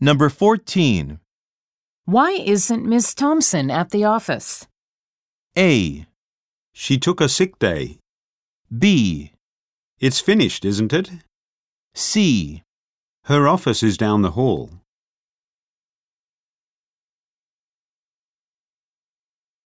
Number 14. Why isn't Miss Thompson at the office? A. She took a sick day. B. It's finished, isn't it? C. Her office is down the hall.